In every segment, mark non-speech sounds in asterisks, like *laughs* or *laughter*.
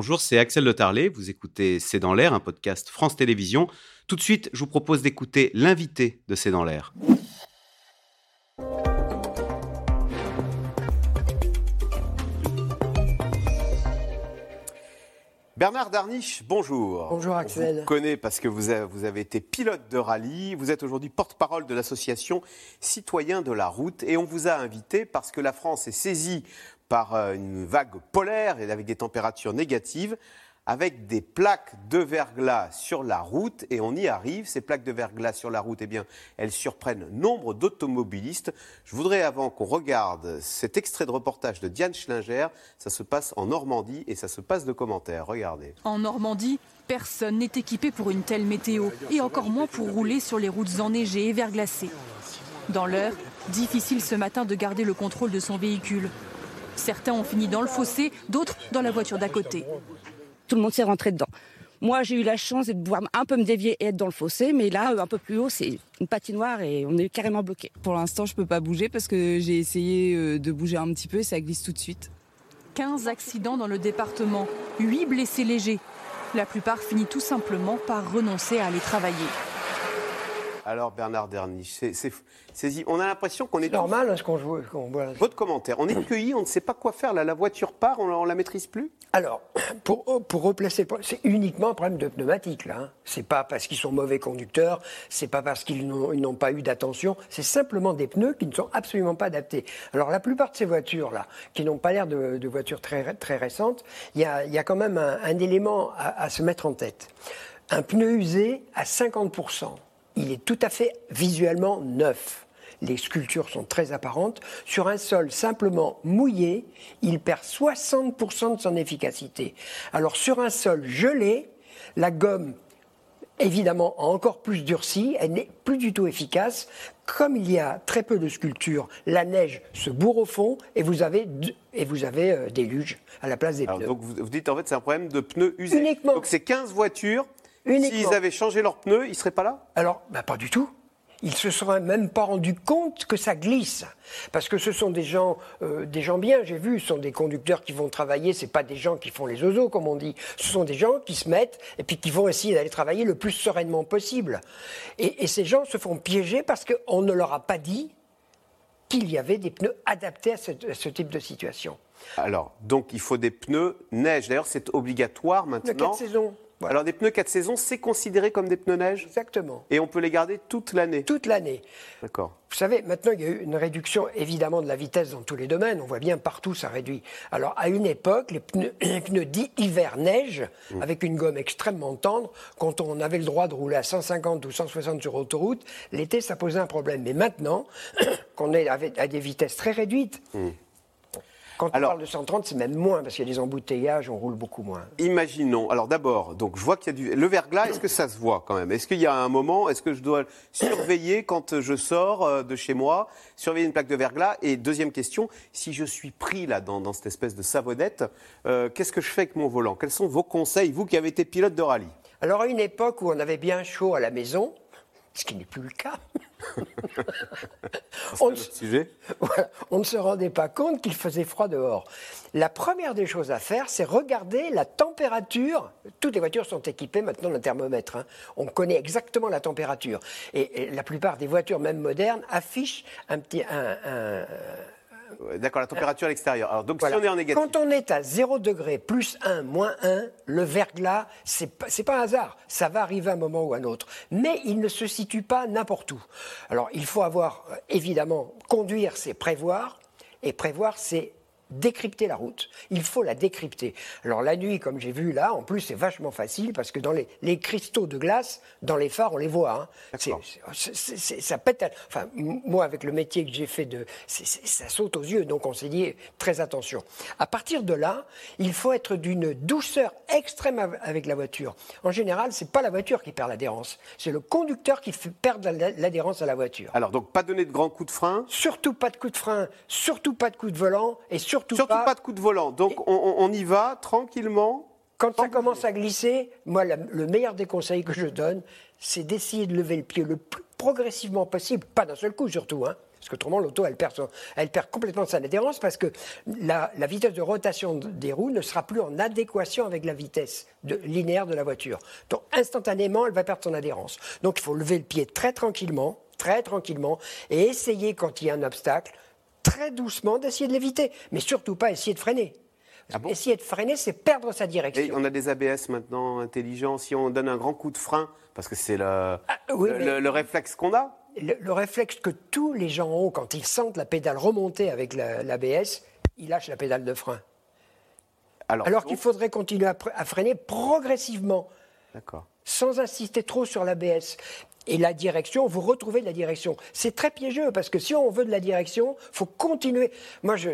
bonjour, c'est Axel Le Tarlet. Vous écoutez C'est dans l'air, un podcast France Télévisions. Tout de suite, je vous propose d'écouter l'invité de C'est dans l'air. Bernard Darniche, bonjour. Bonjour Axel. Je vous connais parce que vous avez, vous avez été pilote de rallye. Vous êtes aujourd'hui porte-parole de l'association Citoyens de la route. Et on vous a invité parce que la France est saisie par euh, une vague polaire et avec des températures négatives avec des plaques de verglas sur la route et on y arrive. Ces plaques de verglas sur la route, eh bien, elles surprennent nombre d'automobilistes. Je voudrais, avant qu'on regarde cet extrait de reportage de Diane Schlinger, ça se passe en Normandie et ça se passe de commentaires. Regardez. En Normandie, personne n'est équipé pour une telle météo et encore moins pour rouler sur les routes enneigées et verglacées. Dans l'heure, difficile ce matin de garder le contrôle de son véhicule. Certains ont fini dans le fossé, d'autres dans la voiture d'à côté tout le monde s'est rentré dedans. Moi, j'ai eu la chance de pouvoir un peu me dévier et être dans le fossé, mais là, un peu plus haut, c'est une patinoire et on est carrément bloqué. Pour l'instant, je peux pas bouger parce que j'ai essayé euh, de bouger un petit peu et ça glisse tout de suite. 15 accidents dans le département, 8 blessés légers. La plupart finissent tout simplement par renoncer à aller travailler. Alors Bernard Derniche, c'est, on a l'impression qu'on est... normal hein, ce qu'on voit. Votre commentaire, on est cueilli, on ne sait pas quoi faire, la voiture part, on, ne la maîtrise plus? Alors, pour, pour replacer, c'est uniquement un problème de pneumatique là. Hein. C'est pas parce qu'ils sont mauvais conducteurs, c'est pas parce qu'ils n'ont, pas eu d'attention, c'est simplement des pneus qui ne sont absolument pas adaptés. Alors la plupart de ces voitures là, qui n'ont pas l'air de, voitures très, très récentes, il y a, y a, quand même un, élément à, à se mettre en tête. Un pneu usé à 50% il est tout à fait visuellement neuf. Les sculptures sont très apparentes. Sur un sol simplement mouillé, il perd 60% de son efficacité. Alors sur un sol gelé, la gomme évidemment a encore plus durci, elle n'est plus du tout efficace. Comme il y a très peu de sculptures, la neige se bourre au fond et vous avez, et vous avez euh, des luges à la place des pneus. Donc vous, dites en fait c'est un problème de pneus usés. Uniquement. Donc c'est 15 voitures S'ils avaient changé leurs pneus, ils ne seraient pas là? Alors, bah, pas du tout. Ils se seraient même pas rendus compte que ça glisse, parce que ce sont des gens, euh, des gens bien. J'ai vu, ce sont des conducteurs qui vont travailler. C'est pas des gens qui font les oiseaux, comme on dit. Ce sont des gens qui se mettent et puis qui vont essayer d'aller travailler le plus sereinement possible. Et, ces gens se font piéger parce qu'on ne leur a pas dit qu'il y avait des pneus adaptés à ce, à ce type de situation. Alors, donc il faut des pneus neige. D'ailleurs, c'est obligatoire maintenant. De quatre saisons. Alors des pneus 4 saisons, c'est considéré comme des pneus neige? Exactement. Et on peut les garder toute l'année? Toute l'année. D'accord. Vous savez, maintenant, il y a eu une réduction évidemment de la vitesse dans tous les domaines. On voit bien partout, ça réduit. Alors, à une époque, les pneus, *clears throat* les dits hiver-neige, mmh. avec une gomme extrêmement tendre, quand on avait le droit de rouler à 150 ou 160 sur autoroute, l'été, ça posait un problème. Mais maintenant, *clears throat* qu'on est à des vitesses très réduites, mmh. Quand on parle de 130, c'est même moins, parce qu'il y a des embouteillages, on roule beaucoup moins. Imaginons, alors d'abord, donc je vois qu'il y a du... Le verglas, est-ce que ça se voit quand même? Est-ce qu'il y a un moment, est-ce que je dois surveiller quand je sors euh, de chez moi, surveiller une plaque de verglas? Et deuxième question, si je suis pris là dans, cette espèce de savonnette, euh, qu'est-ce que je fais avec mon volant? Quels sont vos conseils, vous qui avez été pilote de rallye? Alors à une époque où on avait bien chaud à la maison, ce qui n'est plus le cas. *laughs* on, sujet. *laughs* on ne se rendait pas compte qu'il faisait froid dehors. La première des choses à faire, c'est regarder la température. Toutes les voitures sont équipées maintenant d'un thermomètre. Hein. On connaît exactement la température. Et, la plupart des voitures, même modernes, affichent un petit, un, D'accord, la température à l'extérieur. Alors, donc, si on est en négatif. Quand on est à 0 degré, plus 1, moins 1, le verglas, c'est pas, pas un hasard. Ça va arriver à un moment ou à un autre. Mais il ne se situe pas n'importe où. Alors, il faut avoir, euh, évidemment, conduire, c'est prévoir. Et prévoir, c'est décrypter la route. Il faut la décrypter. Alors la nuit, comme j'ai vu là, en plus c'est vachement facile parce que dans les, les, cristaux de glace, dans les phares, on les voit. Hein. ça pète. Enfin, moi avec le métier que j'ai fait, de, ça saute aux yeux. Donc on s'est dit très attention. À partir de là, il faut être d'une douceur extrême avec la voiture. En général, c'est pas la voiture qui perd l'adhérence, c'est le conducteur qui fait perdre l'adhérence à la voiture. Alors donc pas donner de grands coups de frein. Surtout pas de coups de frein, surtout pas de coups de volant et surtout surtout, pas, de coup de volant. Donc on, y va tranquillement. Quand ça commence à glisser, moi, le meilleur des conseils que je donne, c'est d'essayer de lever le pied le plus progressivement possible, pas d'un seul coup surtout. Hein. Parce qu'autrement, l'auto, elle perd, son- elle perd complètement son adhérence parce que la, la vitesse de rotation de- des roues ne sera plus en adéquation avec la vitesse de- linéaire de la voiture. Donc, instantanément, elle va perdre son adhérence. Donc, il faut lever le pied très tranquillement, très tranquillement, et essayer, quand il y a un obstacle, très doucement d'essayer de l'éviter. Mais surtout pas essayer de freiner. Ah bon essayer de freiner, c'est perdre sa direction. Et on a des ABS maintenant intelligents. Si on donne un grand coup de frein, parce que c'est le, oui, le, réflexe qu'on a. le, le réflexe que tous les gens ont quand ils sentent la pédale remonter avec la- l'ABS, ils lâchent la pédale de frein. Alors, qu'il faudrait continuer à, à freiner progressivement, D'accord. Sans insister trop sur l'ABS. Et la direction, vous retrouvez de la direction. C'est très piégeux parce que si on veut de la direction, faut continuer. Moi, je,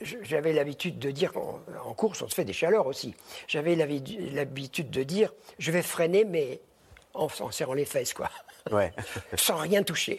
j'avais l'habitude de dire qu'en en course, on se fait des chaleurs aussi. J'avais l'habi- l'habitude de dire, je vais freiner, mais en, en serrant les fesses, quoi, Ouais. *laughs* sans rien toucher.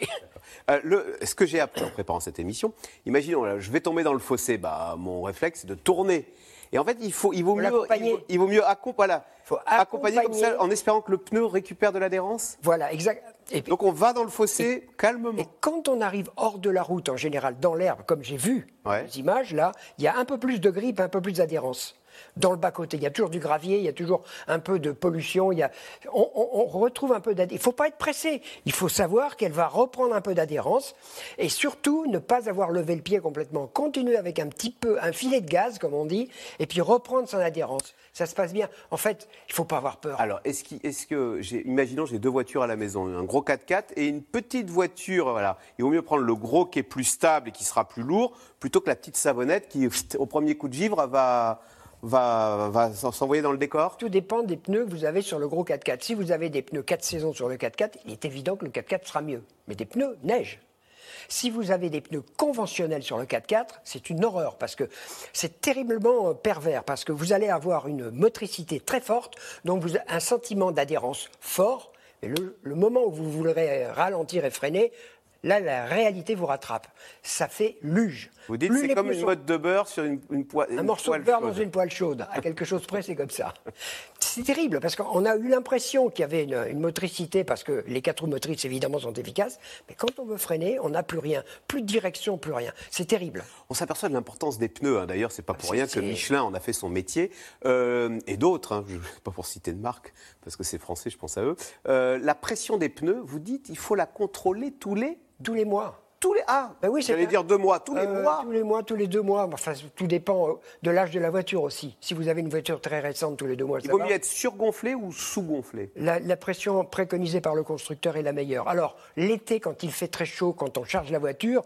Euh, le- ce que j'ai appris en préparant cette émission, imaginons, là, je vais tomber dans le fossé, bah, mon réflexe, c'est de tourner. Et en fait, il, faut, il vaut mieux, il vaut, il vaut mieux accom- voilà, Faut accompagner comme ça, en espérant que le pneu récupère de l'adhérence. Voilà, exact. Et puis- Donc on va dans le fossé calmement. Et quand on arrive hors de la route, en général, dans l'herbe, comme j'ai vu Ouais. les images, là, il y a un peu plus de grippe, un peu plus d'adhérence. Dans le bas-côté, il y a toujours du gravier, il y a toujours un peu de pollution, il y a... on, retrouve un peu d'adhérence. Il ne faut pas être pressé, il faut savoir qu'elle va reprendre un peu d'adhérence et surtout ne pas avoir levé le pied complètement. Continuer avec un petit peu, un filet de gaz, comme on dit, et puis reprendre son adhérence. Ça se passe bien. En fait, il ne faut pas avoir peur. Alors, est-ce que, imaginons, j'ai deux voitures à la maison, un gros 4x4 et une petite voiture, voilà. Il vaut mieux prendre le gros qui est plus stable et qui sera plus lourd, plutôt que la petite savonnette qui, au premier coup de givre, va, va, s'envoyer dans le décor? Tout dépend des pneus que vous avez sur le gros 4x4. Si vous avez des pneus 4 saisons sur le 4x4, il est évident que le 4x4 sera mieux. Mais des pneus neige. Si vous avez des pneus conventionnels sur le 4x4, c'est une horreur parce que c'est terriblement euh, pervers parce que vous allez avoir une motricité très forte, donc un sentiment d'adhérence fort. Et le, le moment où vous voudrez ralentir et freiner, là, la réalité vous rattrape. Ça fait luge. Vous dites c'est comme une motte de beurre sur une, une, poi- un une morceau de poêle beurre chaude. dans une poêle chaude. À quelque chose près, c'est comme ça. *laughs* C'est terrible parce qu'on a eu l'impression qu'il y avait une, une motricité parce que les quatre roues motrices évidemment sont efficaces, mais quand on veut freiner, on n'a plus rien, plus de direction, plus rien. C'est terrible. On s'aperçoit de l'importance des pneus. hein. D'ailleurs, c'est pas pour C'est- rien que Michelin en a fait son métier Euh, et d'autres. hein. Je- pas pour citer de marque parce que c'est français, je pense à eux. Euh, la pression des pneus, vous dites, il faut la contrôler tous les Tous les mois. tous les ah. Ben oui, c'est J'allais dire deux mois, tous les Euh, mois. Tous les mois, tous les deux mois. Enfin, tout dépend euh, de l'âge de la voiture aussi. Si vous avez une voiture très récente, tous les deux mois, Il ça vaut va. mieux être surgonflé ou sous-gonflé? La, la pression préconisée par le constructeur est la meilleure. Alors, l'été, quand il fait très chaud, quand on charge la voiture,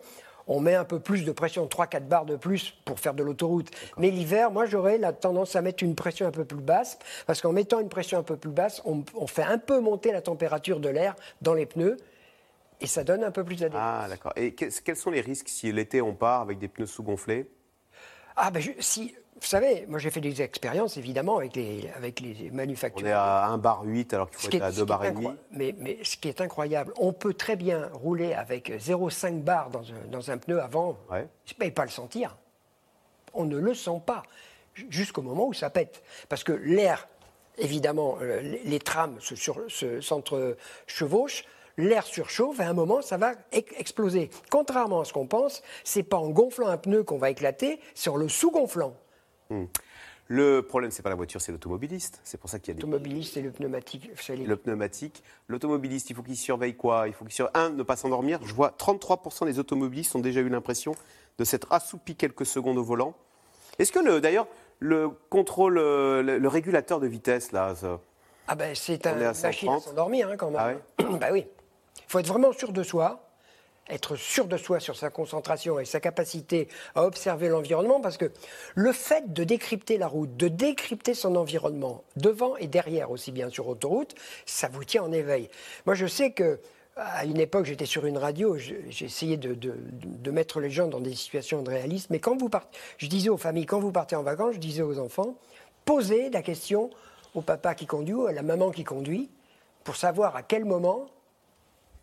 on met un peu plus de pression, 3-4 barres de plus pour faire de l'autoroute. Mais l'hiver, moi, j'aurais la tendance à mettre une pression un peu plus basse, parce qu'en mettant une pression un peu plus basse, on, on fait un peu monter la température de l'air dans les pneus, et ça donne un peu plus d'adhérence. Ah, d'accord. Et que- quels sont les risques si l'été on part avec des pneus sous-gonflés? Ah, ben, je- si... Vous savez, moi j'ai fait des expériences évidemment avec les, avec les On manufactures. est à 1 bar 8 alors qu'il faut Ce être à est- ce 2 qui est bars et demi. mais, mais ce qui est incroyable, on peut très bien rouler avec 0,5 bar dans un, dans un pneu avant Ouais. et pas le sentir. On ne le sent pas ju- jusqu'au moment où ça pète. Parce que l'air, évidemment, euh, les, les trames se, sur- se- s'entre-chevauchent, l'air surchauffe à un moment, ça va exploser. Contrairement à ce qu'on pense, c'est pas en gonflant un pneu qu'on va éclater, c'est en le sous-gonflant. Le problème, c'est pas la voiture, c'est l'automobiliste. C'est pour ça qu'il y a des L'automobiliste et le pneumatique, les- le pneumatique. L'automobiliste, il faut qu'il surveille quoi? Il faut qu'il surveille, un, ne pas s'endormir. Je vois 33% des automobilistes ont déjà eu l'impression de s'être assoupis quelques secondes au volant. Est-ce que, le- d'ailleurs, le contrôle, euh, le, le régulateur de vitesse, là, ça- Ah ben c'est un machine à 130. s'endormir hein, quand même. Ah *coughs* bah oui. Il faut être vraiment sûr de soi, être sûr de soi sur sa concentration et sa capacité à observer l'environnement, parce que le fait de décrypter la route, de décrypter son environnement, devant et derrière aussi bien sur autoroute, ça vous tient en éveil. Moi je sais que à une époque, j'étais sur une radio, je- j'ai essayé de, de- de mettre les gens dans des situations de réalisme, mais quand vous partez, je disais aux familles, quand vous partez en vacances, je disais aux enfants, posez la question au papa qui conduit ou à la maman qui conduit pour savoir à quel moment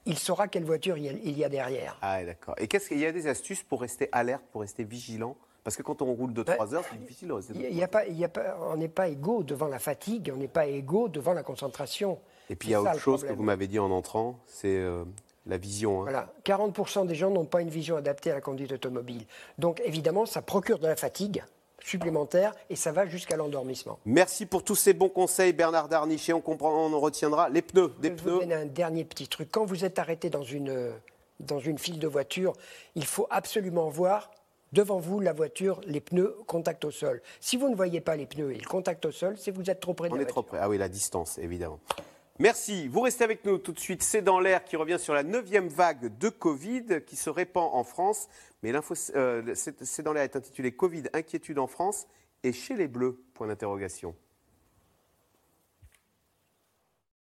il saura quelle voiture il y a, derrière. Ah, d'accord. Et qu'est-ce qu'il y a des astuces pour rester alerte, pour rester vigilant? Parce que quand on roule 2-3 heures, c'est difficile de rester. Il y a- il y a pas, il y a pas, on n'est pas égaux devant la fatigue, on n'est pas égaux devant la concentration. Et puis il y a autre chose que vous m'avez dit en entrant, c'est euh, la vision. Hein. Voilà, 40% des gens n'ont pas une vision adaptée à la conduite automobile. Donc évidemment, ça procure de la fatigue supplémentaire et ça va jusqu'à l'endormissement. Merci pour tous ces bons conseils, Bernard Darnichet. On, comprend, on retiendra les pneus. Des Je pneus. vous donner un dernier petit truc. Quand vous êtes arrêté dans une, dans une file de voiture, il faut absolument voir devant vous la voiture, les pneus, contact au sol. Si vous ne voyez pas les pneus et le contact au sol, c'est que vous êtes trop près de On la est trop près. Ah oui, la distance, évidemment. Merci. Vous restez avec nous tout de suite. C'est dans l'air qui revient sur la neuvième vague de Covid qui se répand en France. Mais l'info, euh, c'est c'est dans l'air est intitulé Covid inquiétude en France et chez les Bleus. Point d'interrogation.